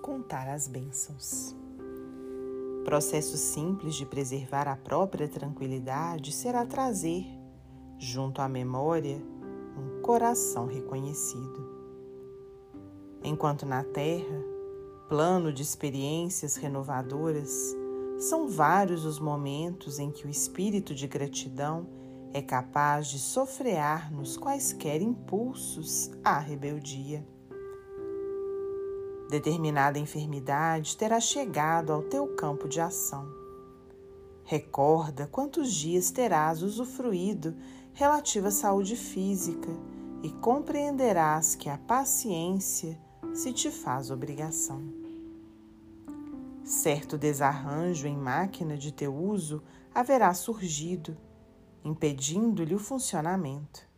contar as bênçãos. Processo simples de preservar a própria tranquilidade será trazer, junto à memória, um coração reconhecido. Enquanto na Terra, plano de experiências renovadoras, são vários os momentos em que o espírito de gratidão é capaz de sofrear nos quaisquer impulsos à rebeldia. Determinada enfermidade terá chegado ao teu campo de ação. Recorda quantos dias terás usufruído relativa à saúde física e compreenderás que a paciência se te faz obrigação. Certo desarranjo em máquina de teu uso haverá surgido impedindo-lhe o funcionamento.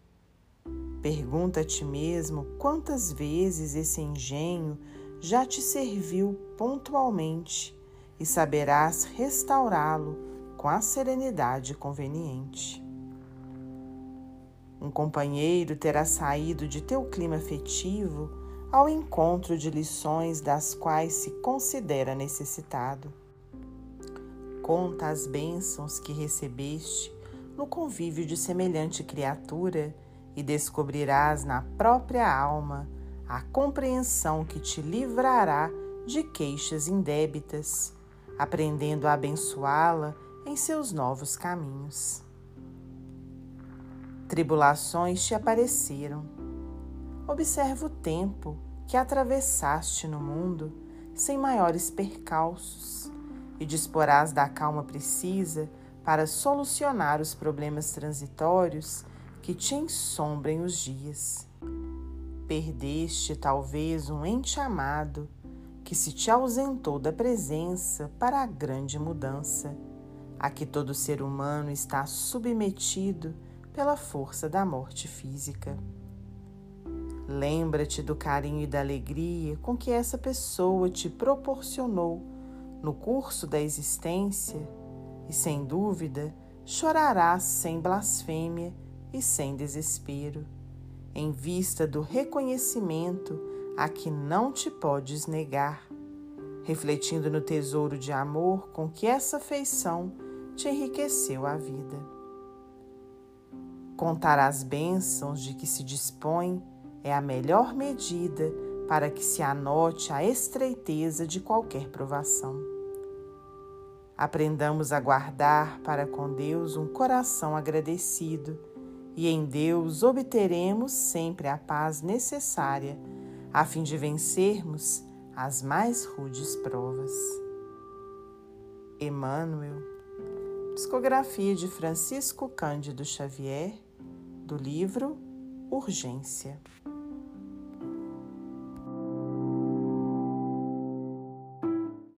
Pergunta a ti mesmo quantas vezes esse engenho já te serviu pontualmente e saberás restaurá-lo com a serenidade conveniente. Um companheiro terá saído de teu clima afetivo ao encontro de lições das quais se considera necessitado. Conta as bênçãos que recebeste no convívio de semelhante criatura e descobrirás na própria alma a compreensão que te livrará de queixas indébitas, aprendendo a abençoá-la em seus novos caminhos. Tribulações te apareceram. Observa o tempo que atravessaste no mundo sem maiores percalços e disporás da calma precisa para solucionar os problemas transitórios que te ensombrem os dias. Perdeste talvez um ente amado que se te ausentou da presença para a grande mudança, a que todo ser humano está submetido pela força da morte física. Lembra-te do carinho e da alegria com que essa pessoa te proporcionou no curso da existência e sem dúvida chorarás sem blasfêmia e sem desespero, em vista do reconhecimento a que não te podes negar, refletindo no tesouro de amor com que essa feição te enriqueceu a vida. Contar as bênçãos de que se dispõe é a melhor medida para que se anote a estreiteza de qualquer provação. Aprendamos a guardar para com Deus um coração agradecido e em Deus obteremos sempre a paz necessária a fim de vencermos as mais rudes provas. Emmanuel, psicografia de Francisco Cândido Xavier, do livro Urgência.